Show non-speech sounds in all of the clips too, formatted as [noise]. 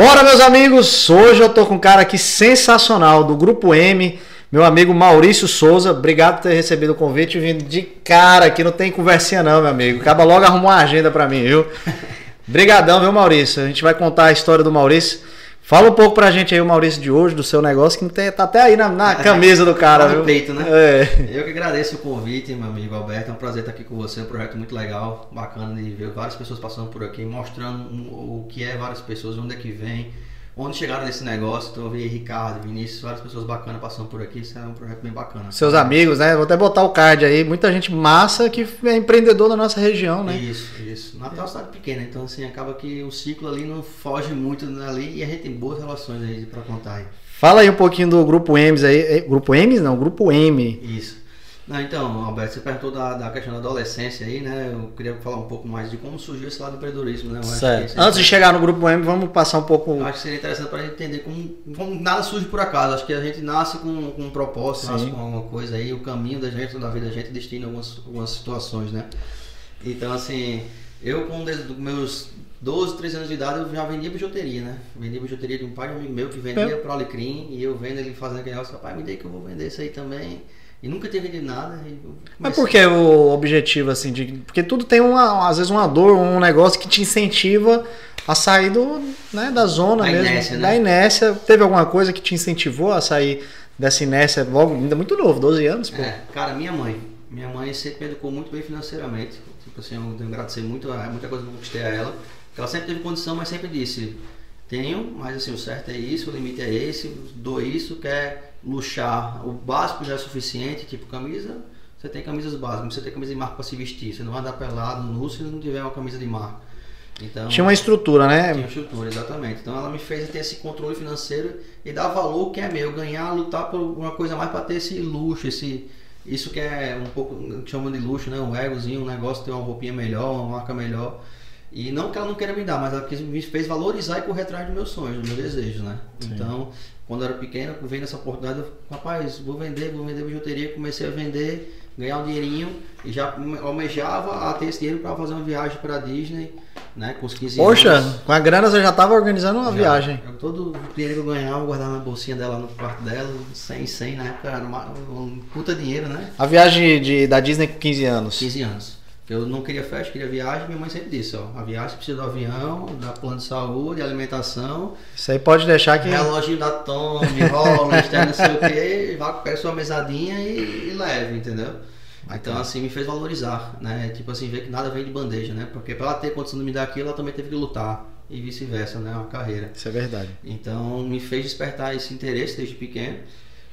Bora, meus amigos! Hoje eu tô com um cara aqui sensacional do Grupo M, meu amigo Maurício Souza. Obrigado por ter recebido o convite e vindo de cara aqui. Não tem conversinha, não, meu amigo. Acaba logo arrumou uma agenda para mim, viu? [laughs] Brigadão, viu, Maurício? A gente vai contar a história do Maurício. Fala um pouco pra gente aí, o Maurício de hoje, do seu negócio, que tem, tá até aí na, na [laughs] camisa do cara, viu? no peito, né? É. Eu que agradeço o convite, meu amigo Alberto. É um prazer estar aqui com você. Um projeto muito legal, bacana de ver várias pessoas passando por aqui, mostrando o que é várias pessoas, onde é que vem, onde chegaram nesse negócio. Então eu vi Ricardo, Vinícius, várias pessoas bacanas passando por aqui. Isso é um projeto bem bacana. Seus amigos, né? Vou até botar o card aí. Muita gente massa que é empreendedor da nossa região, né? Isso, isso. Natal é uma cidade pequena, então assim, acaba que o ciclo ali não foge muito ali e a gente tem boas relações aí pra contar aí. Fala aí um pouquinho do Grupo M's aí. É, Grupo M's não, Grupo M. Isso. Não, então, Alberto, você perguntou da, da questão da adolescência aí, né? Eu queria falar um pouco mais de como surgiu esse lado do empreendedorismo, né? Certo. Antes de chegar no Grupo M, vamos passar um pouco. Eu acho que seria interessante para a gente entender como, como nada surge por acaso. Acho que a gente nasce com, com um propósito, Sim. nasce com alguma coisa aí, o caminho da gente, da vida da gente destina algumas, algumas situações, né? Então, assim, eu com desde meus 12, 13 anos de idade, eu já vendia bijuteria, né? Vendia bijuteria de um pai de um amigo meu que vendia É. pro Alecrim e eu vendo ele fazendo aquele negócio, pai, me dê que eu vou vender isso aí também. E nunca tinha vendido nada. Mas por que o objetivo, assim, de. Porque tudo tem uma, às vezes uma dor, um negócio que te incentiva a sair do, né, da zona Da mesmo. inércia, né? Da inércia. Teve alguma coisa que te incentivou a sair dessa inércia logo, ainda muito novo, 12 anos, pô. É, cara, minha mãe. Minha mãe sempre me educou muito bem financeiramente. Tipo assim, eu tenho que agradecer muito muita coisa que eu conquistei a ela. Ela sempre teve condição, mas sempre disse: tenho, mas assim, o certo é isso, o limite é esse, dou isso, quer luxar. O básico já é suficiente, tipo camisa. Você tem camisas básicas, você tem camisa de marca para se vestir. Você não vai andar pelado nu se não tiver uma camisa de marca. Então, Tinha uma estrutura, né? tinha estrutura, exatamente. Então ela me fez ter esse controle financeiro e dar valor que é meu, ganhar, lutar por uma coisa mais para ter esse luxo, esse isso que é um pouco que chamam de luxo, né? Um egozinho, um negócio ter uma roupinha melhor, uma marca melhor. E não que ela não queira me dar, mas ela me fez valorizar e correr atrás dos meus sonhos, dos meus desejos, né? Então, quando eu era pequeno, vendo essa oportunidade, eu, rapaz, vou vender, vou vender bijuteria, comecei a vender, ganhar um dinheirinho e já almejava a ter esse dinheiro para fazer uma viagem para Disney, né? Com os 15 Poxa, anos. com a grana você já tava organizando uma Já. viagem. Eu, todo o dinheiro que eu ganhava, eu guardava na bolsinha dela no quarto dela, 100, 100 na época, era uma, um puta dinheiro, né? A viagem de, da Disney com 15 anos. 15 anos. Eu não queria festa, queria viagem, minha mãe sempre disse, ó, a viagem precisa do avião, da plano de saúde, alimentação, Isso aí pode deixar que. reloginho da Tommy, Rolex, não sei o que, vá, pega sua mesadinha e, e leve, entendeu? Então assim me fez valorizar, né? Tipo assim, ver que nada vem de bandeja, né? Porque pra ela ter condição de me dar aquilo, ela também teve que lutar. E vice-versa, né? Uma carreira. Isso é verdade. Então me fez despertar esse interesse desde pequeno.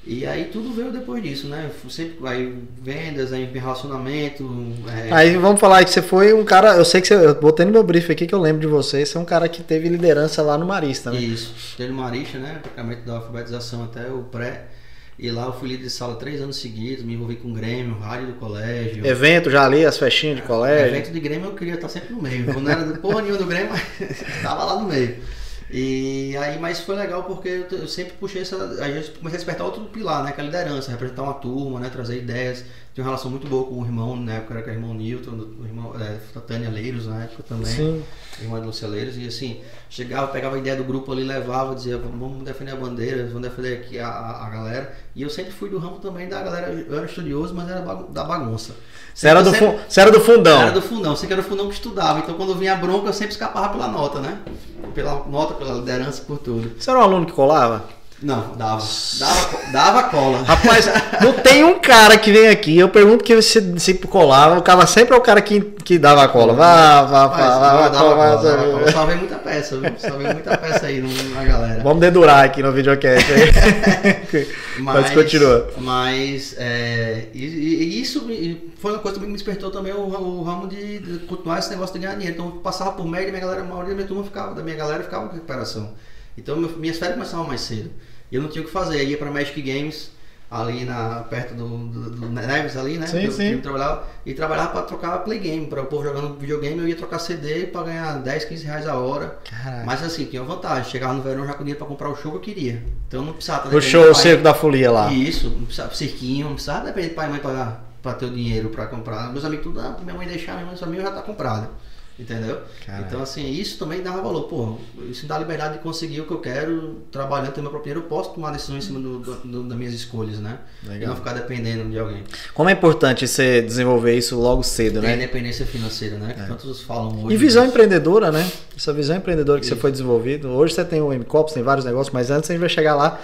E aí tudo veio depois disso, né? Sempre aí vendas, aí relacionamento. é, Aí vamos falar que você foi um cara. Eu sei que você. Eu botei no meu brief aqui que eu lembro de você. Você é um cara que teve liderança lá no Marista, né? Isso. Teve Marista, né? Praticamente da alfabetização até o pré. E lá eu fui líder de sala três anos seguidos, me envolvi com o Grêmio, rádio do colégio. Evento já ali, as festinhas de colégio. Evento de Grêmio eu queria estar sempre no meio. Eu não era porra nenhuma do Grêmio, mas [laughs] estava lá no meio. E aí, mas foi legal porque eu, sempre puxei essa. Aí eu comecei a despertar outro pilar, né? Que é a liderança, representar uma turma, né? Trazer ideias. Tinha uma relação muito boa com o irmão, na época era com o irmão Newton, o irmão é, a Tânia Leiros na época também. Sim. irmã de Lúcia Leiros, e assim, chegava, pegava a ideia do grupo ali, levava, dizia, vamos defender a bandeira, vamos defender aqui a, a, a galera. E eu sempre fui do ramo também da galera, eu era estudioso, mas era da bagunça. Você era, do Sempre- você era do fundão. Era do fundão, sei que era o fundão que estudava, então quando vinha a bronca eu sempre escapava pela nota, né? Pela nota, pela liderança, por tudo. Você era um aluno que colava? Não, dava. Dava, dava cola. Rapaz, não tem um cara que vem aqui, eu pergunto que se, se colava, o cara sempre é o cara que, que dava a cola. Vá, vá, Mas, vá, vá, salvei muita peça, viu? Salvei muita peça aí na galera. Vamos dedurar aqui no videocast aí. [laughs] Mas continua. Mas é, e, e- isso foi uma coisa que me despertou também o, o ramo de, de continuar esse negócio de ganhar dinheiro. Então eu passava por média, minha galera, a maioria da minha turma ficava, da minha galera ficava com recuperação. Então minhas férias começavam mais cedo. E eu não tinha o que fazer. Eu ia pra Magic Games, ali na, perto do, do, do Neves ali, né? Sim, eu- sim. eu trabalhava, e trabalhava pra trocar play game, para o povo jogando videogame, eu ia trocar CD pra ganhar 10, 15 reais a hora. Caraca. Mas assim, tinha uma vantagem. Chegava no verão já com dinheiro pra comprar o show que eu queria. Então não precisava O show, do o circo da folia lá. Isso, não precisava cirquinho, não precisava depender de pai e mãe pra, pra ter o dinheiro pra comprar. Meus amigos tudo, ah, minha mãe deixar, minha mãe minha já tá comprada. Entendeu? Caralho. Então, assim, isso também dá valor. Pô, isso dá liberdade de conseguir o que eu quero, trabalhando, ter meu próprio dinheiro, eu posso tomar decisão em cima do, do- das minhas escolhas, né? E Legal. não ficar dependendo de alguém. Como é importante você desenvolver isso logo cedo, Tem né? independência financeira, né? Que tantos falam hoje. E visão disso. empreendedora, né? Essa visão empreendedora que você Isso. foi desenvolvido. Hoje você tem o MCOP, tem vários negócios, mas antes a gente vai chegar lá.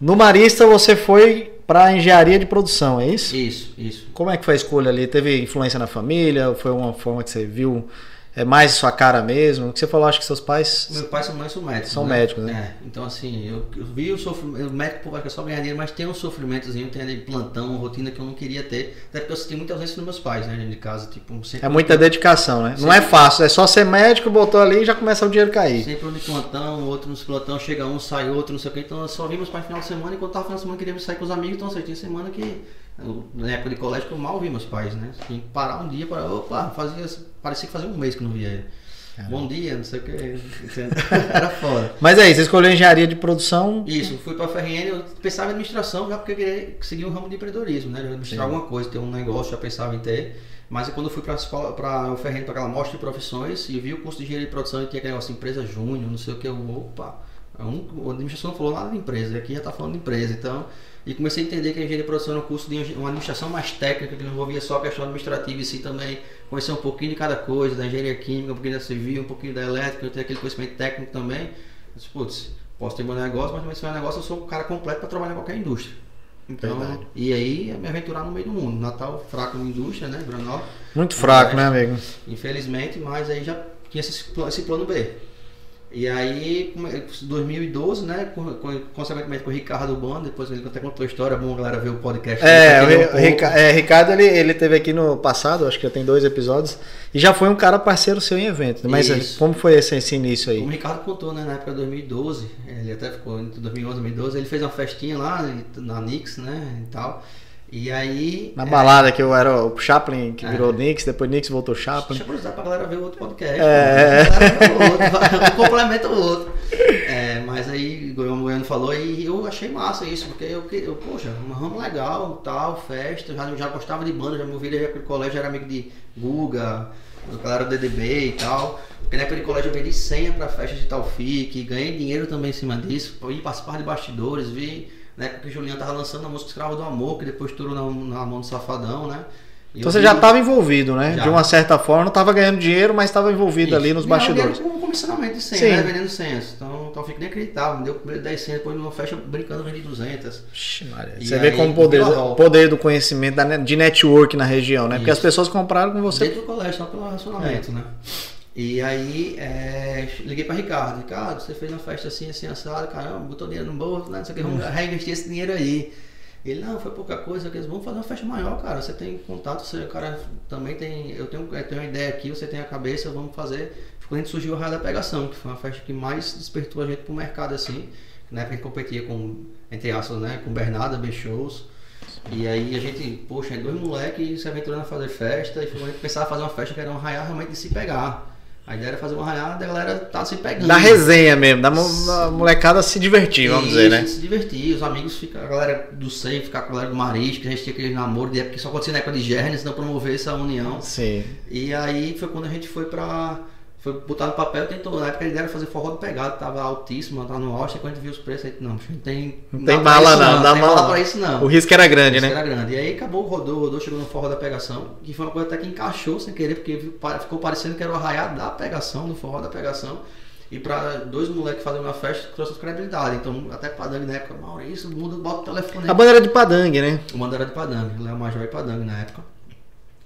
No Marista você foi para engenharia de produção, é isso? Isso, isso. Como é que foi a escolha ali? Teve influência na família? Foi uma forma que você viu? É mais sua cara mesmo? O que você falou, acho que seus pais. Meu pai e sua mãe são médicos. São né? médicos, né? É, então assim, eu, eu vi o sofrimento. O médico, pô, acho é só ganhar dinheiro, mas tem um sofrimentozinho, tem ali plantão, uma rotina que eu não queria ter. Até porque eu senti muita ausência dos meus pais, né, dentro de casa. Tipo, sempre, É muita dedicação, né? Não Sim. é fácil, é só ser médico, botou ali e já começa o dinheiro cair. Sempre um de plantão, outro nos plantão, chega um, sai outro, não sei o que. Então eu só vi meus pais no final de semana e quando tava no final de semana queria sair com os amigos, então assim, tinha semana que. Eu, Na época de colégio que eu mal vi meus pais, né? Tinha que parar um dia para. Opa, fazia. Parecia que fazia um mês que não via ele. Bom dia, não sei o que. [laughs] Era foda. Mas aí, você escolheu engenharia de produção. Isso, fui pra FRN, eu pensava em administração já porque eu queria seguir um ramo de empreendedorismo, né? Administrar Sim. alguma coisa, ter um negócio, já pensava em ter. Mas quando eu fui pra escola, pra FRN, pra aquela mostra de profissões, e vi o curso de engenharia de produção e tinha aquele negócio, empresa júnior, não sei o que, eu, opa, a administração não falou nada de empresa, aqui já tá falando de empresa, então... E comecei a entender que a engenharia de produção era um curso de uma administração mais técnica, que não envolvia só a questão administrativa e sim também conhecer um pouquinho de cada coisa, da engenharia química, um pouquinho da civil, um pouquinho da elétrica, eu tenho aquele conhecimento técnico também. Eu disse, putz, posso ter meu negócio, mas também se meu negócio eu sou um cara completo para trabalhar em qualquer indústria. Então, Verdade. e aí é me aventurar no meio do mundo. Natal fraco na indústria, né, Granol? Muito fraco, né, amigo? Infelizmente, mas aí já tinha esse, esse plano B. E aí, come- 2012, né, com- com- consequentemente com o Ricardo Bando, depois ele até contou a história, é bom a galera ver o podcast. É, o. Rica- é, Ricardo, ele, ele teve aqui no passado, acho que já tem dois episódios, e já foi um cara parceiro seu em evento. Mas Isso. como foi esse, esse início aí? Como o Ricardo contou, né, na época de 2012, ele até ficou entre 2011 e 2012, ele fez uma festinha lá na Nix, né, e tal. E aí... Na é, balada que eu era o Chaplin, que É. virou Nix, depois Nix voltou Chaplin. Deixa eu usar pra galera ver o outro podcast. É. A outro, um complementa o outro. É, mas aí, o Goiano falou, e eu achei massa isso, porque eu, eu poxa, um ramo legal, tal, festa, já, já gostava de banda, já me ouvia já pro colégio, era amigo de Guga, do galera do DDB e tal. Porque na época de colégio eu vendi senha pra festa de Talfic, ganhei dinheiro também em cima disso, ir participar de bastidores, vi, né, que o Juliano tava lançando a música Escravo do Amor, que depois estourou na, na mão do Safadão, né? E Então você já estava envolvido, né? Já. De uma certa forma, não estava ganhando dinheiro, mas estava envolvido Isso. ali nos Ganhava bastidores. Com comissionamento de senha, Sim. né? Vendendo senhas. Então, então eu fico nem acreditava. Me deu primeiro 10 senhas, depois numa festa brincando, vendi 200. Ixi, Maria. E Você vê aí, como o poder, poder do conhecimento de network na região, né? Porque as Isso. pessoas compraram com você. Dentro do colégio, só pelo relacionamento, né? E aí, é, liguei pra Ricardo. Ricardo, você fez uma festa assim, assim, assado, caramba, botou dinheiro no bolso, né? Não sei o que, vamos reinvestir esse dinheiro aí. Ele, não, foi pouca coisa, que vão fazer uma festa maior, cara. Você tem contato, você, o cara também tem. Eu tenho, eu tenho uma ideia aqui, você tem a cabeça, vamos fazer. Quando a gente surgiu o Raio da Pegação, que foi uma festa que mais despertou a gente pro mercado, assim. Na época a gente competia com, entre aspas, né? Com Bernarda, B-Shows. E aí a gente, poxa, é dois moleques se aventurando a fazer festa e a gente pensava em fazer uma festa que era um arraiar realmente de se pegar. A ideia era fazer um arraiar da galera tá se pegando. Da resenha mesmo, da mo- da molecada se divertir, vamos dizer, né? Isso, Se divertir, os amigos, fica, a galera do SEI, ficar com a galera do Marisco, que a gente tinha aquele namoro de época que só acontecia na época de Gernes, não promover essa união. Sim. E aí foi quando a gente foi pra. Foi botar no papel, tentou. Na época a ideia era fazer forró do pegado, tava altíssimo, tava no auge, quando a gente viu os preços, a gente, não, não tem. Não tem bala isso não, não dá tem bala pra isso não. O risco era grande, Isso né? era grande. E aí acabou o rodou, rodou, chegou no forró da pegação, que foi uma coisa até que encaixou sem querer, porque ficou parecendo que era o arraiar da pegação, do forró da pegação. E pra dois moleques fazerem uma festa, trouxe credibilidade. Então, até Padangue na época, Maurício, muda, bota o telefone A aí. banda era de Padangue, né? O mando era de Padangue, Léo Major e Padangue na época.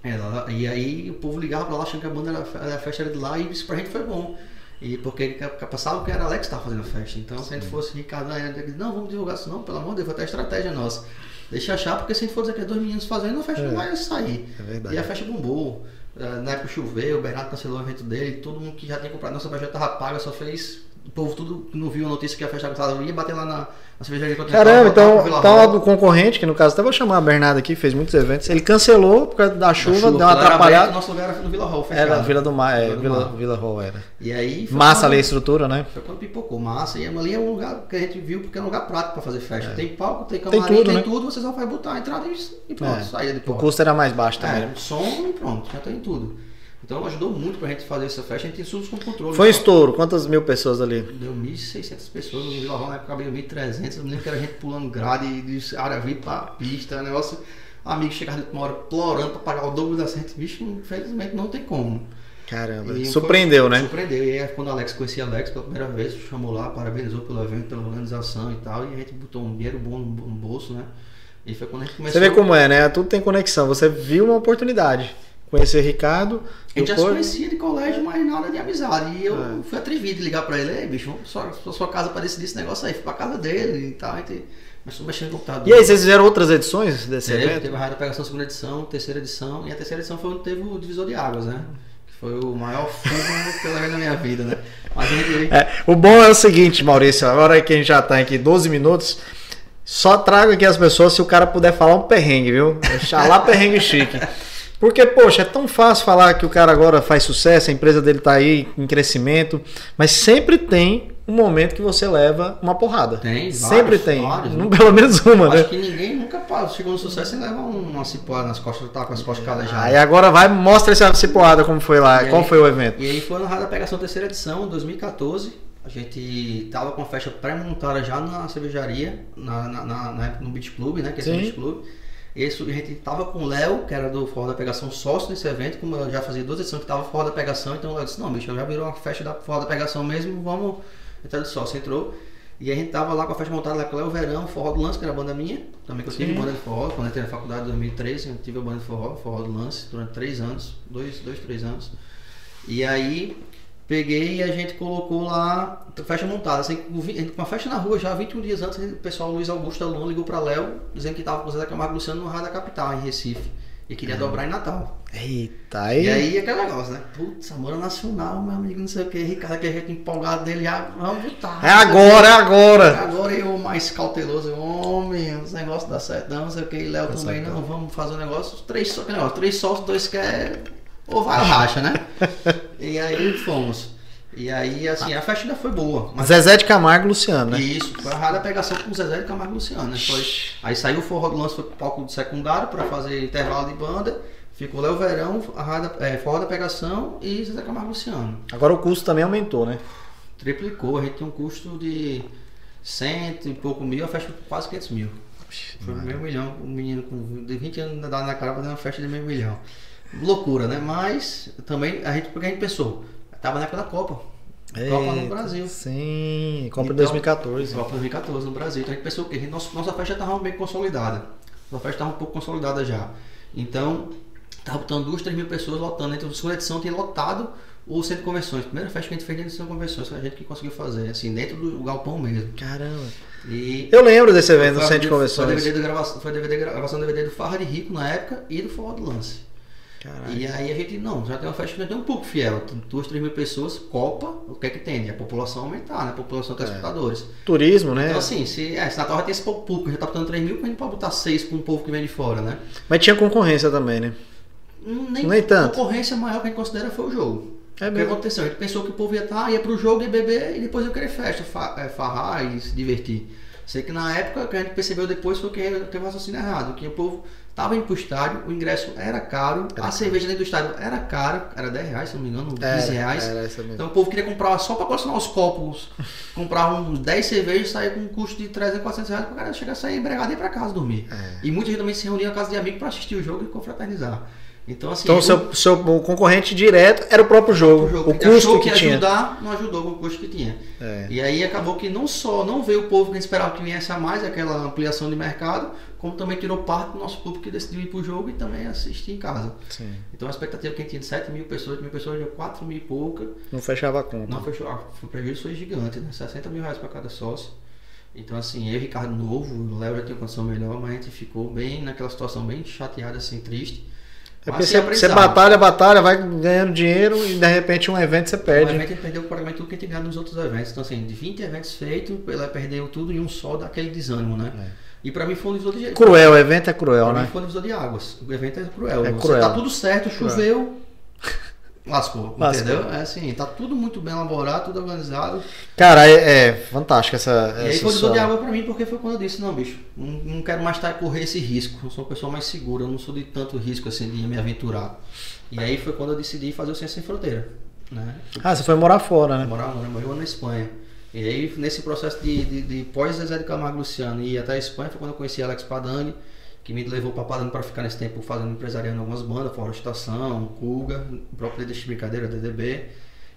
É, e aí o povo ligava pra lá achando que a banda era, a festa era de lá e isso pra gente foi bom. E porque passava que era Alex que estava fazendo a festa. Então se a gente fosse Ricardo, não, vamos divulgar isso não, pelo amor de Deus, foi até a estratégia nossa. Deixa achar, porque se a gente for dizer que é dois meninos fazendo, a festa É. não vai sair. É. E a festa bombou. Eh, Na época choveu, o Bernardo cancelou o evento dele, todo mundo que já tinha comprado nossa festa já tava paga, só fez. O povo tudo não viu a notícia que a festa estava ia bater lá na, na cervejaria Caramba, então, então Hall. do concorrente, que no caso até vou chamar a Bernardo aqui, fez muitos eventos. Ele cancelou por causa da Da chuva, chuva, deu uma lá era aberto, atrapalhada. Nosso lugar era no Vila Hall, fechado. Era Vila do Mar, é, Vila Vila, Mar. Vila Hall era. E aí Massa ali a estrutura, né? Foi quando pipocou massa. E ali é um lugar que a gente viu porque é um lugar prático pra fazer festa. É. Tem palco, tem Tem camarim, tudo, tem né? tudo, você só vai botar a entrada e, pronto, É. saída de O porta. custo era mais baixo também. É, som e pronto, já tem tudo. Então ajudou muito pra gente fazer essa festa, a gente tem tudo com controle. Foi um estouro. Quantas mil pessoas ali? Deu 1.600 pessoas, no Vila Rosa na época cabia 1.300, eu me lembro que era gente pulando grade, de área vir pra pista, negócio. Amigo chegava de uma hora plorando pra pagar o dobro da gente, bicho, infelizmente não tem como. Caramba. E Surpreendeu, foi, né? Surpreendeu. E aí quando o Alex conhecia Alex pela primeira vez, chamou lá, parabenizou pelo evento, pela organização e tal, e a gente botou um dinheiro bom no, no bolso, né? E foi quando a gente começou. Você vê como é, né? Tudo tem conexão. Você viu uma oportunidade. Conhecer Ricardo. A gente já se conhecia de colégio, mas nada de amizade. E eu É. fui atrevido de ligar pra ele, ei, bicho, pra sua, sua casa pra decidir esse negócio aí. Fui pra casa dele e tal. Gente começou mexendo no computador. E aí, vocês fizeram outras edições desse Teve, evento? teve a da Pegação segunda edição, terceira edição, e a terceira edição foi onde teve o Divisor de Águas, né? Que foi o maior fumo [laughs] que eu levei na minha vida, né? Mas gente. É, o bom é o seguinte, Maurício, agora que a gente já tá aqui 12 minutos, só trago aqui as pessoas se o cara puder falar um perrengue, viu? Deixar lá perrengue chique. [laughs] Porque, poxa, é tão fácil falar que o cara agora faz sucesso, a empresa dele tá aí em crescimento, mas sempre tem um momento que você leva uma porrada. Tem, Sempre vários, tem. vários, Não, né? pelo menos uma, né? Acho que ninguém nunca chegou no sucesso sem levar um- uma cipoada nas costas, tá com as costas calejadas. Aí agora vai, mostra essa cipoada como foi lá, E qual aí- foi o evento. E aí foi na Rádio da Pegação terceira edição, 2014. A gente tava com a festa pré-montada já na cervejaria, na, na, na, no Beach Club, né? Que é o Sim. Beach Club. Esse, a gente tava com o Léo, que era do Forró da Pegação, sócio nesse evento, como eu já fazia duas edições que tava Forró da Pegação, então o Léo disse, não, bicho, já virou uma festa da Forró da Pegação mesmo, vamos entrar de sócio. Entrou. E a gente tava lá com a festa montada lá com o Léo Verão, Forró do Lance, que era a banda minha. Também que eu tive banda de forró, quando eu entrei na faculdade em 2013, eu tive a banda de forró, Forró do Lance, durante três anos, dois, dois três anos. E aí peguei e a gente colocou lá festa montada, assim, com vi- com a festa na rua já 21 dias antes, o pessoal Luiz Augusto Aluno ligou pra Léo, dizendo que tava com o Zé Camargo Luciano no Rádio da Capital, em Recife. E queria dobrar em Natal. Eita, aí. E aí aquele negócio, né? Putz, Amor Nacional, meu amigo, não sei o que, Ricardo, que a gente empolgado dele, já vamos botar. É agora, é agora. Agora eu mais cauteloso, eu, homem, os negócios dá certo, não, não sei o que, Léo também, não, vamos fazer um negócio, três só negócio, três sócios, dois quer, ou vai ou racha, né? e aí fomos. E aí, assim, a festa ainda foi boa. Mas Zezé de Camargo e Luciano, né? isso, foi a rara pegação com o Zezé de Camargo e Luciano, né? Foi, aí saiu o forró do lance, foi pro palco de secundário pra fazer intervalo de banda. Ficou Léo Verão, a rada, é, forró da pegação e Zezé Camargo e Luciano. Agora o custo também aumentou, né? Triplicou, a gente tem um custo de cento e pouco mil, a festa foi quase 500 mil. Foi meio milhão, um menino com de 20 anos dá na cara fazer uma festa de meio milhão. Loucura, né? Mas também a gente, porque a gente pensou, tava na época da Copa. Copa no Eita, Brasil. Sim, Copa Então, 2014. Copa 2014 no Brasil. Então a gente pensou o quê? Nossa, nossa festa estava bem consolidada. Nossa festa estava um pouco consolidada já. Então, estava botando duas, três mil pessoas lotando. Então, a segunda edição tinha lotado o centro de convenções. Primeira festa que a gente fez dentro do centro de convenções, foi a gente que conseguiu fazer, assim, dentro do galpão mesmo. Caramba. E Eu lembro desse evento foi, Centro de foi Convenções. DVD de gravação, foi DVD, gravação DVD do Farra de Rico na época e do Forró do Lance. Caralho. E aí a gente, não, já tem uma festa que já tem um pouco fiel. Duas, três mil pessoas, Copa, o que é que tem? A população aumentar, né? A população É. telespectadores. Turismo, né? Então assim, se, é, se Natal já tem esse pouco público, já tá botando 3 mil, como a gente pode botar 6 com o povo que vem de fora, né? Mas tinha concorrência também, né? Hum, Nem tanto. A concorrência maior que a gente considera foi o jogo. É o que aconteceu? A gente pensou que o povo ia estar, ia pro jogo, ia beber e depois ia querer festa, é, farrar e se divertir. Sei que na época, o que a gente percebeu depois foi que teve um raciocínio errado, que o povo tava indo pro estádio, o ingresso era caro, Era a cerveja dentro do estádio era cara, era 10 reais, se não me engano, 15 reais. Era essa mesmo. Então o povo queria comprar só para colecionar os copos, [laughs] comprar uns 10 cervejas e sair com um custo de 300, 400 reais para o cara chegar a sair embriagado e ir para casa dormir. É. E muita gente também se reunia na casa de amigo para assistir o jogo e confraternizar. Então assim, Então o seu, seu o concorrente direto era o próprio jogo. o jogo O que achou custo que, ia tinha. ajudar, não ajudou com o custo que tinha. É. E aí acabou que não só não veio o povo que a gente esperava que viesse a mais, aquela ampliação de mercado, como também tirou parte do nosso público que decidiu ir pro jogo e também assistir em casa. Sim. Então a expectativa que a gente tinha de 7 mil pessoas, 8 mil pessoas, deu 4 mil e pouca. Não fechava a conta. Não fechou. Ah, o prejuízo foi gigante, né? 60 mil reais para cada sócio. Então, assim, eu e Ricardo Novo, o Léo já tinha condição melhor, mas a gente ficou bem naquela situação bem chateada, assim, triste. É porque você, você batalha, batalha, vai ganhando dinheiro e de repente um evento você O perde. evento a gente perdeu praticamente tudo que a gente ganhou nos outros eventos. Então, assim, de 20 eventos feitos, ela perdeu tudo em um só daquele desânimo, né? É. E pra mim foi um divisor de Cruel, o evento é cruel, Pra mim né? foi um divisor de águas. O evento é cruel. É Você cruel. tá tudo certo, choveu, lascou, Lascou. entendeu? É assim, tá tudo muito bem elaborado, tudo organizado. Cara, é, é fantástico essa. E aí essa foi o divisor sua- de água pra mim, porque foi quando eu disse, não, bicho, não, não quero mais estar correr esse risco. Eu sou uma pessoa mais segura, eu não sou de tanto risco assim de me aventurar. E aí foi quando eu decidi fazer o Ciência Sem Fronteira. Né? Ah, você foi morar fora, né? Morar, morar, morar na Espanha. E aí, nesse processo de, de, de pós-Zezé de Camargo Luciano e ir até a Espanha, foi quando eu conheci Alex Padani, que me levou para Padani para ficar nesse tempo fazendo empresariando algumas bandas, Florestação, Kuga, o próprio Deixa de Brincadeira, DDB.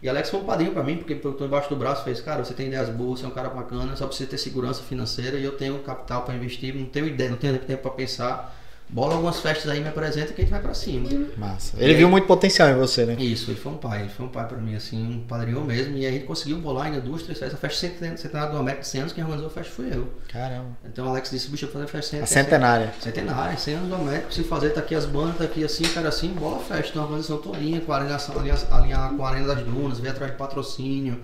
E Alex foi um padrinho para mim, porque eu tô embaixo do braço fez, cara, você tem ideias boas, você é um cara bacana, só precisa ter segurança financeira e eu tenho capital para investir, não tenho ideia, não tenho tempo para pensar bola algumas festas aí, me apresenta que a gente vai pra cima. Massa. Ele viu muito potencial em você, né? Isso, ele foi um pai, ele foi um pai pra mim, assim, um padrinho mesmo. E aí ele conseguiu bolar na indústria, essa festa centenária do América de 100 anos, quem organizou a festa foi eu. Caramba. Então o Alex disse, bicho, eu vou fazer festa a centenária. Centenária, 100 anos do América, preciso fazer, tá aqui as bandas, tá aqui assim, cara assim, bola festa. Então a organização todinha, com a alinhar com a Arena das Dunas, veio atrás de patrocínio.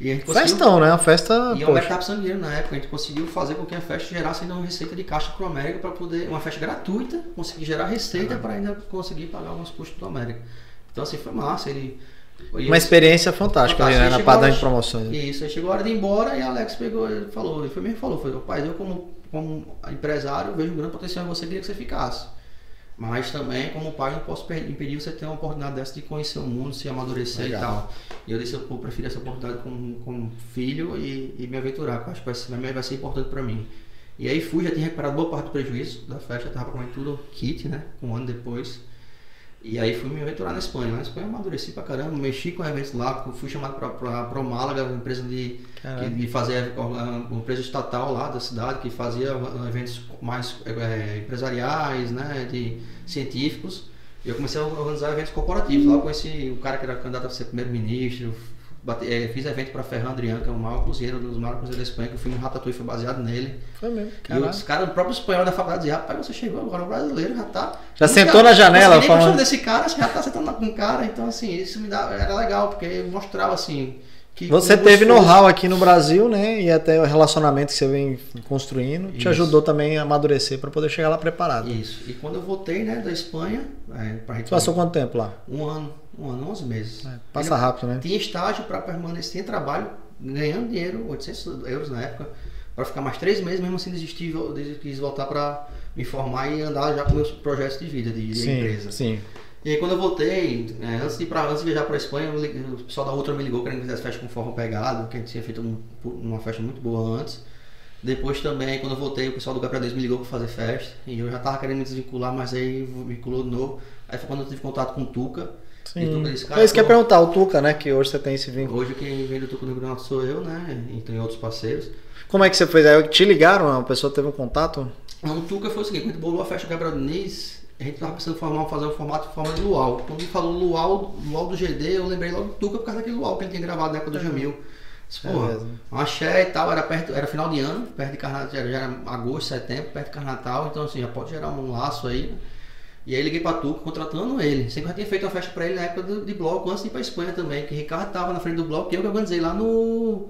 E a gente. Festão, né? Uma festa. E o América estava dinheiro na época. A gente conseguiu fazer com que a festa gerasse ainda uma receita de caixa para o América para poder. Uma festa gratuita, conseguir gerar receita para ainda conseguir pagar alguns custos do América. Então, assim, foi massa. Ele. Uma experiência fantástica, ali, né? Na padrão de promoções. Isso, aí chegou a hora de ir embora e Alex pegou, ele falou, ele foi mesmo falou, foi, pai, eu como, como empresário vejo um grande potencial em você, queria que você ficasse. Mas também, como pai, não posso impedir você ter uma oportunidade dessa de conhecer o mundo, se amadurecer Legal. e tal. E eu disse, eu prefiro essa oportunidade como, como filho e, e, me aventurar, que acho que vai ser, vai ser importante para mim. E aí fui, já tinha recuperado boa parte do prejuízo da festa, tava comendo tudo kit, né? Um ano depois. E aí fui me aventurar na Espanha. Na Espanha eu amadureci pra caramba, mexi com eventos lá, fui chamado pra, pra, pra Málaga, uma empresa de, que, de fazer uma empresa estatal lá da cidade, que fazia eventos mais é, empresariais, né, de científicos. E eu comecei a organizar eventos corporativos. Lá eu conheci o cara que era candidato a ser primeiro-ministro, Bate, é, fiz evento para Ferran Adriano, que é o maior cozinheiro, um dos maiores cozinheiros da Espanha, que o filme Ratatouille foi baseado nele. Foi mesmo. Caralho. E os caras, o próprio espanhol da faculdade dizia, rapaz, você chegou agora, o brasileiro já tá. Já sentou na janela falando. desse cara, você já tá sentando com o cara, então assim, isso me dá, era legal, porque mostrava assim você teve know-how aqui no Brasil, né? E até o relacionamento que você vem construindo Isso. te ajudou também a amadurecer para poder chegar lá preparado. Isso. E quando eu voltei, né, da Espanha, é, passou quanto tempo lá? Um ano, um ano, 11 meses. É, passa rápido, né? Tinha estágio para permanecer, tinha trabalho, ganhando dinheiro, 800 euros na época, para ficar mais três meses, mesmo assim desisti, quis voltar para me formar e andar já com meus projetos de vida, de, de sim, empresa. Sim. E aí quando eu voltei, é, antes, de pra, antes de viajar para a Espanha, o pessoal da outra me ligou querendo que fizesse festa com forró pegado, que a gente tinha feito um, uma festa muito boa antes. Depois também, quando eu voltei, o pessoal do Gabriel me ligou para fazer festa. E eu já tava querendo me desvincular, mas aí vinculou de novo. Aí foi quando eu tive contato com o Tuca. Sim. E Tuca disse, é isso que eu ia perguntar, o Tuca, né? Que hoje você tem esse vínculo. Hoje quem vem do Tuca no Rio Grande sou eu, né? E tem outros parceiros. Como é que você fez? Aí te ligaram? A pessoa teve um contato? Não, o Tuca foi o seguinte, quando bolou a festa do Gabriel Diniz, a gente estava pensando em formar, fazer um formato de forma de luau. Quando ele falou luau, luau do GD, eu lembrei logo do Tuca por causa daquele luau que ele tinha gravado na época do Jamil. Porra, é uma axé e tal, era, perto, era final de ano, perto de carnaval, já era agosto, setembro, perto de carnaval, então assim, já pode gerar um laço aí. E aí liguei pra Tuca contratando ele. Sei que eu já tinha feito uma festa pra ele na época de, de bloco, antes de ir pra Espanha também, que o Ricardo tava na frente do bloco, que eu que organizei lá no.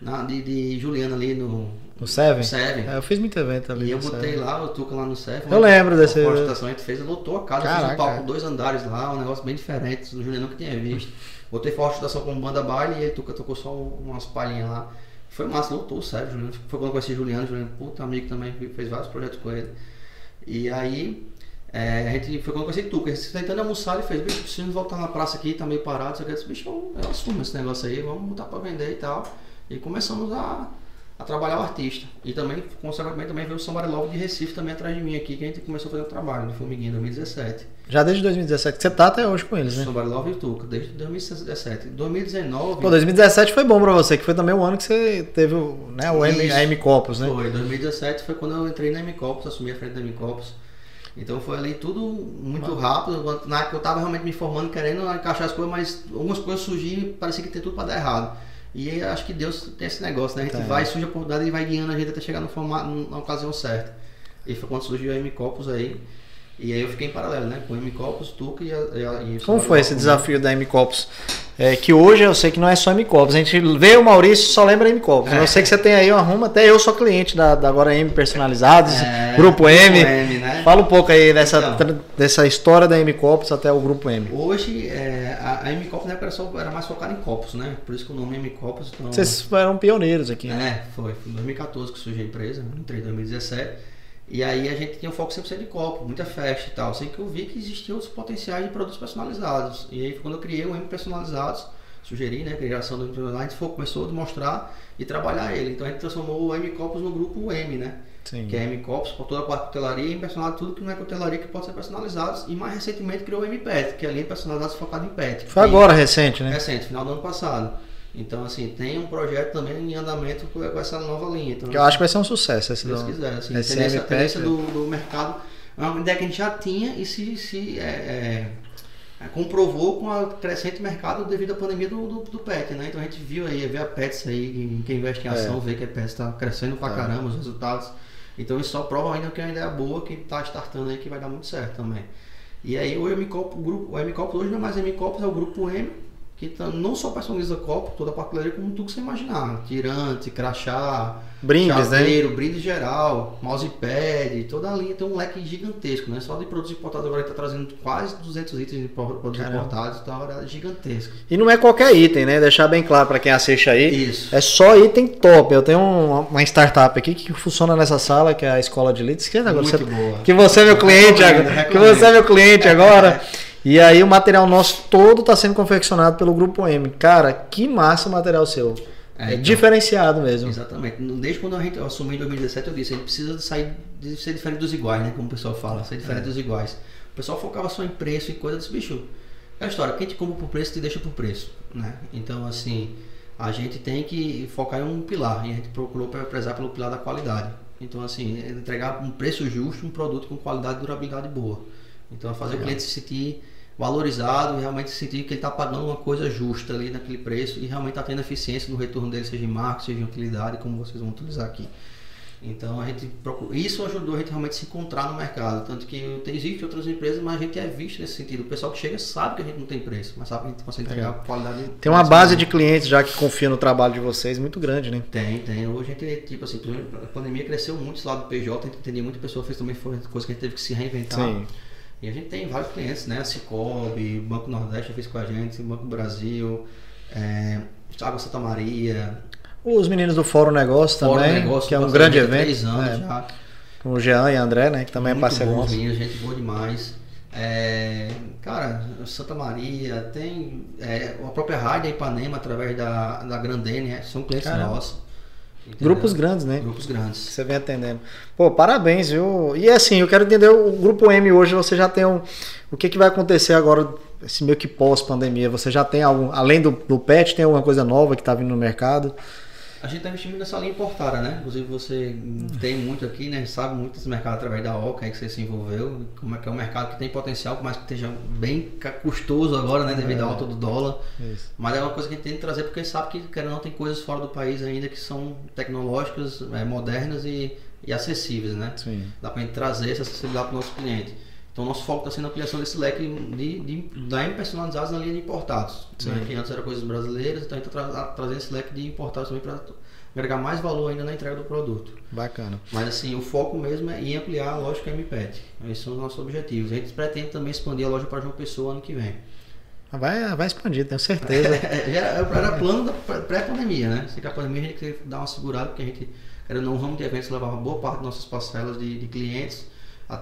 Na, de, de Juliana ali no, no Seven? Seven. É, eu fiz muito evento ali. E eu botei Seven. lá, o Tuca lá no Seven. Eu lembro desse. A estação a gente fez, lotou a casa, Caraca. fiz um palco dois andares lá, um negócio bem diferente, o Juliano nunca tinha visto. Botei forte estação com banda baile e ele Tuca tocou só umas palhinhas lá. Foi massa, lotou, sério, Juliano. Foi quando eu conheci o Juliano, Juliano, puta amigo também, fez vários projetos com ele. E aí, é, a gente foi quando eu conheci Tuca, a gente tentando almoçar, ele fez, bicho, preciso voltar na praça aqui, tá meio parado, só que eu disse, bicho, eu assumo esse negócio aí, vamos botar pra vender e tal. E começamos a a trabalhar o artista. E também, consequentemente, também veio o Somebody Love de Recife também atrás de mim aqui, que a gente começou a fazer o trabalho no Formiguinho em 2017. Já desde 2017, que você tá até hoje com eles, né? Somebody Love e Tuca, desde 2017. 2019... Pô, 2017 foi bom pra você, que foi também o ano que você teve né, o M, a M né? Foi, 2017 foi quando eu entrei na M Copos, assumi a frente da M Copos. Então foi ali tudo muito rápido. Na época eu tava realmente me formando, querendo encaixar as coisas, mas algumas coisas surgiram e parecia que tem tudo para dar errado. E acho que Deus tem esse negócio, né? A gente vai, surge a oportunidade e vai guiando a gente até chegar no formato, na ocasião certa. E foi quando surgiu a M Copos aí. E aí eu fiquei em paralelo, né? Com o M Copos, Tuca e, a, e, e Como foi esse desafio da M? É, que hoje eu sei que não é só M-Copos. A gente vê o Maurício só lembra M-Copos. É. Eu sei que você tem aí uma arruma, até eu sou cliente da, da Agora M Personalizados, é, Grupo M. M né? Fala um pouco aí dessa, então, dessa história da M-Copos até o Grupo M. Hoje, é, a, a M-Copos era, só, era mais focada em copos, né? Por isso que o nome é M-Copos. Então... Vocês eram pioneiros aqui. Né? É, foi. Foi em 2014 que surgiu a empresa, entrei em 2017. E aí a gente tinha um foco 100% de copo, muita festa e tal. Sei que eu vi que existiam outros potenciais de produtos personalizados. E aí quando eu criei o M Personalizados, sugeri, né, a criação do a gente começou a demonstrar e trabalhar ele. Então a gente transformou o M Copos no grupo M, né? Sim. Que é M Copos, por toda a parte de cutelaria e personalizado tudo que não é cutelaria que pode ser personalizados. E mais recentemente criou o M Pet, que é a linha personalizada focada em pet. Foi agora recente, né? Recente, final do ano passado. Então, assim, tem um projeto também em andamento com essa nova linha. Então, Que eu acho que vai ser um sucesso esse se Deus quiser, assim, esse tendência, tendência do, do mercado é uma ideia que a gente já tinha e se, se é, é, é, comprovou com o crescente mercado devido à pandemia do, do, do PET, né? Então a gente viu aí, vê a PETS aí, quem investe em ação vê que a PETS está crescendo pra É. caramba, os resultados. Então isso só prova ainda que é uma ideia boa, que está startando aí, que vai dar muito certo também. E aí o MCOP, o grupo, o MCOP hoje não é mais MCOP, é o grupo M, que tá, não só personaliza copo, toda a papelaria, como tudo que você imaginar. Tirante, crachá, Brindes, né? chaveiro, brinde geral, mousepad, toda a linha tem um leque gigantesco, né? Só de produtos importados agora está trazendo quase 200 itens de pro- produtos Caramba. importados, então é gigantesco. E não é qualquer item, né? Deixar bem claro para quem assiste aí. Isso. É só item top. Eu tenho um- uma startup aqui que funciona nessa sala, que é a Escola de Leads. Que, agora Muito você, boa. que você é meu cliente agora. Que você é meu cliente agora. [laughs] E aí o material nosso todo está sendo confeccionado pelo Grupo M. Cara, que massa o material seu. É, É, então. diferenciado mesmo. Exatamente. Desde quando a gente eu assumi em 2017, eu disse, a gente precisa sair de ser diferente dos iguais, né? Como o pessoal fala, ser diferente É. dos iguais. O pessoal focava só em preço e coisa desse bicho. É a história, quem te compra por preço te deixa por preço, né? Então, assim, a gente tem que focar em um pilar e a gente procurou pre- prezar pelo pilar da qualidade. Então, assim, entregar um preço justo, um produto com qualidade e durabilidade boa. Então, é fazer o cliente se sentir valorizado e realmente sentir que ele está pagando uma coisa justa ali naquele preço e realmente está tendo eficiência no retorno dele, seja em marketing, seja em utilidade, como vocês vão utilizar aqui. Então a gente procura, isso ajudou a gente realmente se encontrar no mercado, tanto que existe outras empresas, mas a gente é visto nesse sentido. O pessoal que chega sabe que a gente não tem preço, mas sabe que a gente consegue entregar qualidade. Tem uma base de clientes já que confia no trabalho de vocês muito grande, né? Tem, tem. Hoje a gente, tipo assim, a pandemia cresceu muito esse lado do PJ, a gente entendeu, muita pessoa fez também foi coisa que a gente teve que se reinventar. Sim. E a gente tem vários clientes, né? Cicobi, Banco Nordeste fez com a gente, Banco Brasil, é, Água Santa Maria, Os meninos do Fórum Negócio Fórum também, Negócio, que é um grande evento. Três anos é, já. com o Jean e André, né? Que também é Muito parceiro bons nosso. meninos, gente boa demais. É, cara, Santa Maria, tem é, a própria Rádio Ipanema, através da, da Grandene, é, são clientes Caramba. nossos. Entendeu? Grupos grandes, né? Grupos grandes. Você vem atendendo. Pô, parabéns, viu? E assim, eu quero entender o grupo M hoje, você já tem um. O que, que vai acontecer agora, esse meio que pós-pandemia? Você já tem algum. Além do, do PET, tem alguma coisa nova que tá vindo no mercado? A gente está investindo nessa linha importada, né? Inclusive você tem muito aqui, né? Sabe muito desse mercado através da OCA aí que você se envolveu. Como é que é um mercado que tem potencial, mais que esteja bem custoso agora, né? Devido à alta do dólar. Isso. Mas é uma coisa que a gente tem que trazer porque sabe que, querendo ou não, tem coisas fora do país ainda que são tecnológicas, é, modernas e, e acessíveis, né? Sim. Dá pra gente trazer essa acessibilidade para o nosso cliente. Então, nosso foco está sendo a ampliação desse leque de, de, da M personalizados na linha de importados. Né? Que antes era coisas brasileiras, então a gente está trazendo esse leque de importados também para agregar mais valor ainda na entrega do produto. Bacana. Mas assim, o foco mesmo é em ampliar a lógica MPET. Esses são os nossos objetivos. A gente pretende também expandir a loja para João Pessoa ano que vem. Vai, vai expandir, tenho certeza. [laughs] É, já era plano pré-pandemia, né? Sei que a pandemia a gente teve que dar uma segurada, porque a gente era num ramo de eventos levava boa parte das nossas parcelas de, de clientes.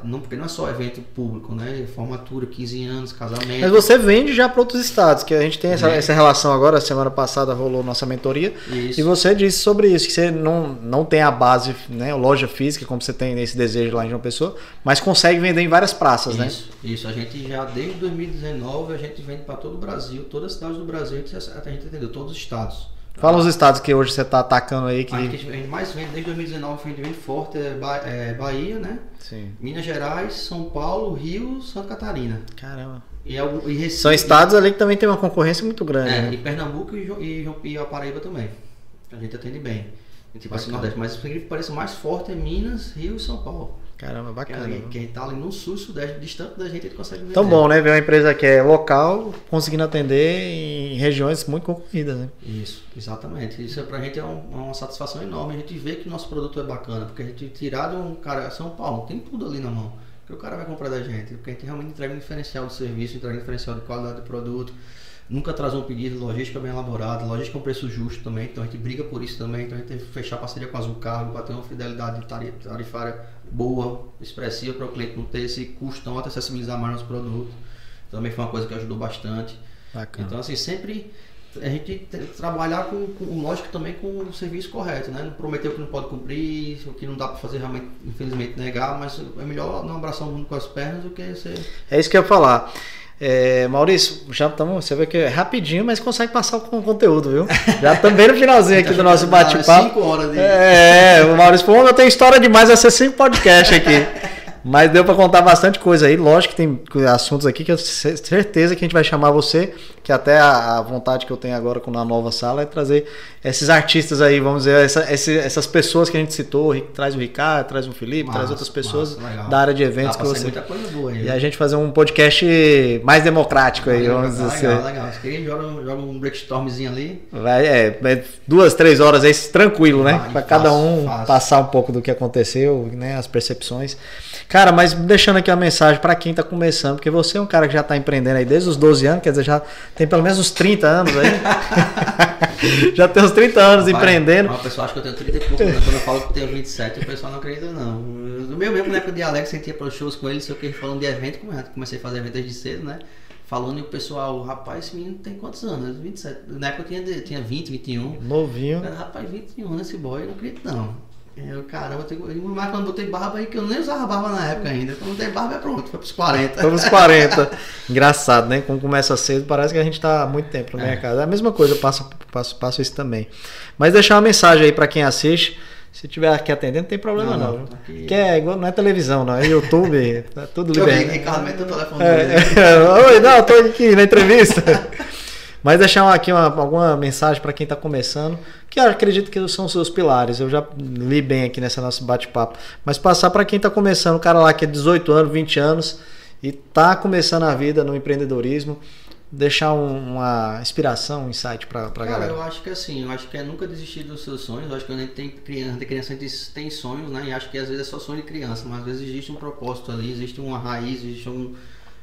Não, porque não é só evento público, né? Formatura, 15 anos, casamento. Mas você vende já para outros estados, que a gente tem essa, Vende. essa relação agora. Semana passada rolou nossa mentoria. Isso. E você disse sobre isso, que você não, não tem a base, né, loja física, como você tem esse desejo lá em João Pessoa, mas consegue vender em várias praças, né? Isso, isso. A gente já, desde 2019, a gente vende para todo o Brasil, todas as cidades do Brasil, a gente, a gente entendeu, todos os estados. Fala os estados que hoje você está atacando aí. Que... A gente, a gente mais vende desde 2019, a gente vende forte, é, Ba- é Bahia, né? Sim. Minas Gerais, São Paulo, Rio, Santa Catarina. Caramba. E, algum- e Recife. São estados ali que também tem uma concorrência muito grande. É, né? e Pernambuco e, e, e a Paraíba também. A gente atende bem. Tipo assim. Nordeste. Mas o que parece mais forte é Minas, Rio e São Paulo. Caramba, bacana. viu? Quem tá ali no sul, sudeste, distante da gente, ele consegue vender. Tão bom, né? Ver uma empresa que é local conseguindo atender em regiões muito concorridas, né? Isso, exatamente. Isso é pra gente é um- uma satisfação enorme. A gente vê que o nosso produto é bacana, porque a gente tirar de um cara, São Paulo, tem tudo ali na mão. Que o cara vai comprar da gente, porque a gente realmente entrega um diferencial do serviço, entrega um diferencial de qualidade do produto. Nunca atrasou um pedido, logística bem elaborada, logística com preço justo também, então a gente briga por isso também, então a gente teve que fechar parceria com a Azul Cargo para ter uma fidelidade tarifária boa, expressiva para o cliente não ter esse custo alto, acessibilizar mais nos produtos. Também foi uma coisa que ajudou bastante. Bacana. Então, assim, sempre a gente tem que trabalhar com, com, lógico também com o serviço correto, né? Não prometer o que não pode cumprir, o que não dá para fazer realmente, infelizmente, negar, mas é melhor não abraçar o mundo com as pernas do que ser. É isso que eu ia falar. É, Maurício, já estamos. Você vê que é rapidinho, mas consegue passar com o conteúdo, viu? Já também no finalzinho aqui do nosso bate-papo. Cinco horas de... É, o Maurício falou: eu tenho história demais, vai ser cinco podcasts aqui. [laughs] Mas deu para contar bastante coisa aí. Lógico que tem assuntos aqui que eu tenho certeza que a gente vai chamar você, que até a, vontade que eu tenho agora com a nova sala é trazer esses artistas aí, vamos dizer, essa, esse, essas pessoas que a gente citou, traz o Ricardo, traz o Felipe, massa, traz outras pessoas massa, da área de eventos que você. Muita coisa boa aí, e a gente fazer um podcast mais democrático aí, legal, vamos dizer assim. Legal, legal. Se joga, joga um brainstormzinho ali. Vai, é, duas, três horas aí, tranquilo, né? Para cada um fácil. passar um pouco do que aconteceu, né? As percepções. Cara, mas deixando aqui a mensagem para quem está começando, porque você é um cara que já está empreendendo aí desde os 12 anos, quer dizer, já tem pelo menos uns 30 anos aí. [laughs] já tem uns 30 anos empreendendo. O pessoal acha que eu tenho 30 e pouco, né? quando eu falo que eu tenho 27, o pessoal não acredita não. No meu mesmo, na época de Alex, sentia para os shows com ele, sei o que, falando de evento, comecei a fazer evento desde cedo, né? falando e o pessoal, rapaz, esse menino tem quantos anos? 27. Na época eu tinha, tinha 20, 21. Novinho. rapaz, 21, esse boy, eu não acredito não. Eu, caramba, eu tenho, mas quando botei barba aí, que eu nem usava barba na época ainda. Quando botei barba é pronto, foi pros 40. Foi pros 40. Engraçado, né? Quando começa cedo, parece que a gente tá há muito tempo na minha é. casa. É a mesma coisa, eu passo, passo, passo isso também. Mas deixar uma mensagem aí para quem assiste. Se tiver aqui atendendo, não tem problema não. não. Aqui... Que é igual, não é televisão, não. É YouTube, tá [laughs] tudo liberado. Eu vi, Ricardo, mete o telefone [laughs] é, Oi, não, tô aqui na entrevista. [laughs] Mas deixar aqui uma, alguma mensagem para quem está começando, que eu acredito que são seus pilares. Eu já li bem aqui nessa nosso bate-papo. Mas passar para quem está começando, o cara lá que é 18 anos, 20 anos e está começando a vida no empreendedorismo, deixar um, uma inspiração, um insight para a galera. Eu acho que assim, eu acho que é nunca desistir dos seus sonhos. Eu acho que a gente tem criança, tem criança tem sonhos, né? E acho que às vezes é só sonho de criança, mas às vezes existe um propósito ali, existe uma raiz, existe um,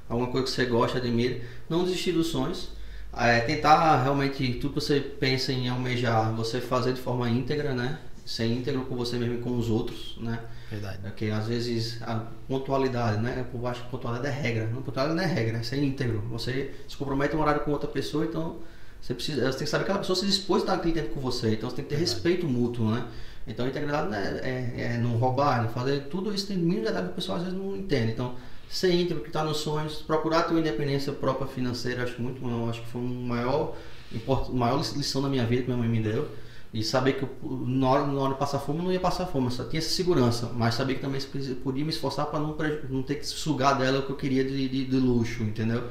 alguma coisa que você gosta, admira. Não desistir dos sonhos é, tentar realmente tudo que você pensa em almejar, você fazer de forma íntegra, né? Ser íntegro com você mesmo e com os outros, né? Verdade. Porque às vezes a pontualidade, né? Eu acho que pontualidade é regra. Não, pontualidade não é regra, é ser íntegro. Você se compromete um horário com outra pessoa, então você precisa. Você tem que saber que aquela pessoa se dispôs a estar aquele tempo com você. Então você tem que ter Verdade. respeito mútuo, né? Então a integridade é, é, é não roubar, não fazer tudo isso tem mínimo detalhe que o pessoal às vezes não entende. Então ser íntegro, que está nos sonhos, procurar ter uma independência própria financeira, acho muito bom, acho que foi uma maior, maior lição da minha vida que minha mãe me deu. E saber que eu, na, hora, na hora de passar fome, eu não ia passar fome, só tinha essa segurança. Mas saber que também podia me esforçar para não, não ter que sugar dela o que eu queria de, de, de luxo, entendeu?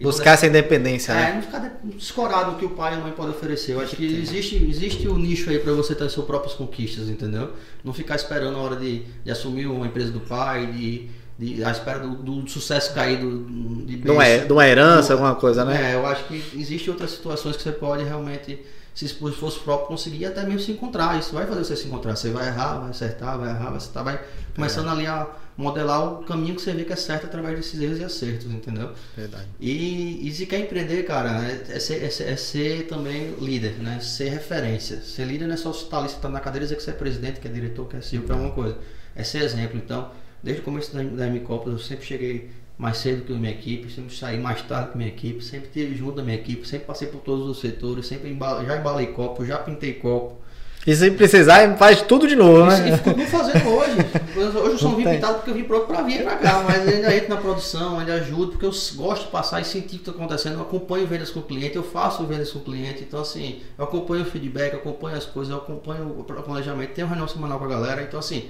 Buscar essa independência, né? É, não ficar escorado o que o pai e a mãe podem oferecer. Eu acho que existe, existe o um nicho aí para você ter suas próprias conquistas, entendeu? Não ficar esperando a hora de, de assumir uma empresa do pai, de de, à espera do, do sucesso caído de, de, uma, de uma herança, do, alguma coisa, né? É, eu acho que existem outras situações que você pode realmente, se fosse próprio, conseguir até mesmo se encontrar. Isso vai fazer você se encontrar. Você vai errar, vai acertar, vai errar, vai acertar, vai começando é. ali a modelar o caminho que você vê que é certo através desses erros e acertos, entendeu? Verdade. E, e se quer empreender, cara, é, é, ser, é, ser, é também líder, né? Ser referência. Ser líder não é só estar ali, estar na cadeira e dizer que você é presidente, que é diretor, que é CEO, que é alguma coisa. É ser exemplo. Então, Desde o começo da, da M-Copa, eu sempre cheguei mais cedo que a minha equipe, sempre saí mais tarde que a minha equipe, sempre estive junto da minha equipe, sempre passei por todos os setores, sempre embala, já embalei copo, já pintei copo. E se precisar, faz tudo de novo, né? E ficou fazendo hoje. Hoje eu só não vim pintado porque eu vim pronto para vir para cá, mas ainda entro na produção, ainda ajudo, porque eu gosto de passar e sentir o que está acontecendo. Eu acompanho vendas com o cliente, eu faço vendas com o cliente, então assim, eu acompanho o feedback, eu acompanho as coisas, eu acompanho o planejamento, tenho reunião semanal com a galera, então assim,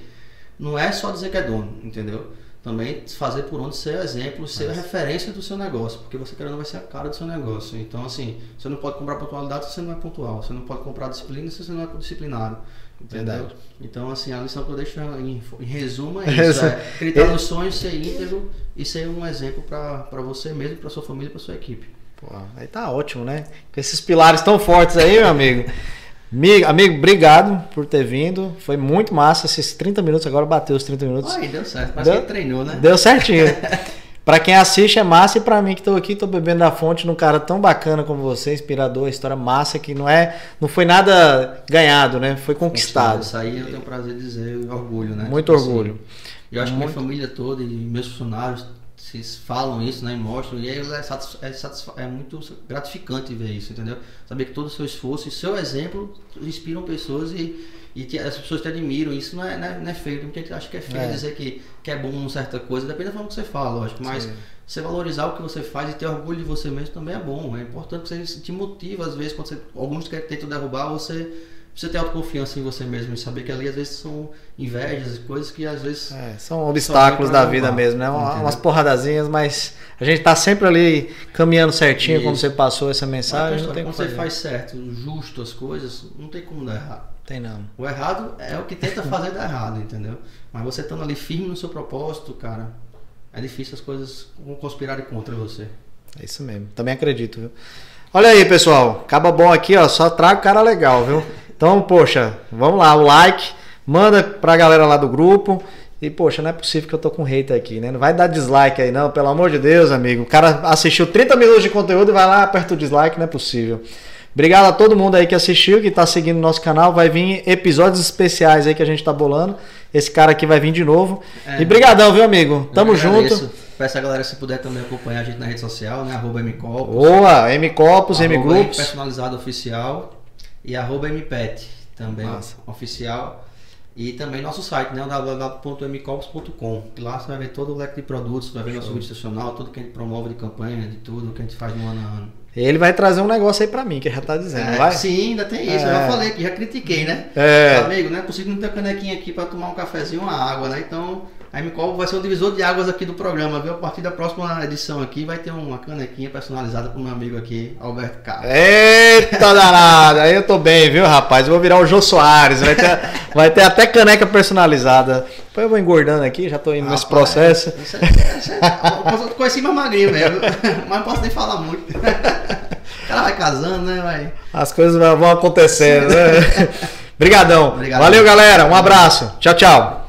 não é só dizer que é dono, entendeu? Também fazer por onde ser exemplo, ser Mas... a referência do seu negócio, porque você querendo vai ser a cara do seu negócio. Então, assim, você não pode comprar pontualidade se você não é pontual, você não pode comprar disciplina se você não é disciplinado. Entendeu? Verdade. Então, assim, a lição que eu deixo em, em resumo é [laughs] isso: é acreditar nos sonhos, ser íntegro e ser um exemplo para você mesmo, para sua família, para sua equipe. Pô, aí tá ótimo, né? Com esses pilares tão fortes aí, meu amigo. [laughs] Amigo, amigo, obrigado por ter vindo. Foi muito massa esses 30 minutos. Agora bateu os 30 minutos. Aí, deu certo. Parece deu, que treinou, né? Deu certinho. [laughs] Pra quem assiste é massa e pra mim que tô aqui, tô bebendo da fonte num cara tão bacana como você, inspirador, história massa que não é, não foi nada ganhado, né? Foi conquistado. Isso aí eu tenho prazer de dizer orgulho, né? Muito Tipo assim, orgulho. eu acho que Muito. minha família toda e meus funcionários vocês falam isso, né? E mostram. E aí é, é, satisfa- é muito gratificante ver isso, entendeu? Saber que todo o seu esforço e seu exemplo inspiram pessoas e, e te- as pessoas te admiram. Isso não é, não é, não é feio. Muita gente que acha que é feio É. dizer que, que é bom uma certa coisa. Depende da forma que você fala, lógico. Mas Sim. você valorizar o que você faz e ter orgulho de você mesmo também é bom. É importante que você te motiva, às vezes, quando você, alguns tentam derrubar, você você ter autoconfiança em você mesmo e saber que ali às vezes são invejas e coisas que às vezes É, são obstáculos da vida derrubar, mesmo, né? Entendeu? Umas porradazinhas, mas a gente tá sempre ali caminhando certinho, como você passou essa mensagem, quando não tem quando você faz certo, justo as coisas, não tem como dar errado. Tem não. O errado é o que tenta fazer dar errado, entendeu? Mas você estando ali firme no seu propósito, cara, é difícil as coisas conspirarem contra você. É isso mesmo. Também acredito, viu? Olha aí, pessoal. Acaba bom aqui, ó. Só trago cara legal, viu? Então, poxa, vamos lá, o like, manda pra galera lá do grupo. E, poxa, não é possível que eu tô com hater aqui, né? Não vai dar dislike aí, não, pelo amor de Deus, amigo. O cara assistiu 30 minutos de conteúdo e vai lá, aperta o dislike, não é possível. Obrigado a todo mundo aí que assistiu, que tá seguindo o nosso canal. Vai vir episódios especiais aí que a gente tá bolando. Esse cara aqui vai vir de novo. É. E brigadão, viu, amigo? Tamo junto. Peço a galera se puder também acompanhar a gente na rede social, né? Arroba MCopos. Boa, M Copos, M arroba Grupos. personalizado oficial e arroba MPET também Massa. oficial. E também nosso site, né? que Lá você vai ver todo o leque de produtos, vai ver nosso vídeo institucional, tudo que a gente promove de campanha, de tudo que a gente faz no ano a ano. Ele vai trazer um negócio aí pra mim, que já tá dizendo, É, vai? Sim, ainda tem isso. Eu É. já falei aqui, já critiquei, né? É. Amigo, não é possível não ter canequinha aqui pra tomar um cafezinho, uma água, né? Então, a MCOP vai ser o divisor de águas aqui do programa, viu? A partir da próxima edição aqui vai ter uma canequinha personalizada pro meu amigo aqui, Alberto Carlos. Eita danada, aí eu tô bem, viu, rapaz? Eu vou virar o Jô Soares, vai ter, [laughs] vai ter até caneca personalizada. Depois eu vou engordando aqui, já tô indo nesse Rapaz, processo. isso é- isso é- Eu conheci mais magrinho mesmo, [laughs] mas não posso nem falar muito. [laughs] O cara vai casando, né? Vai. As coisas vão acontecendo, né? Obrigadão. Obrigado. Valeu, galera. Um abraço. Tchau, tchau.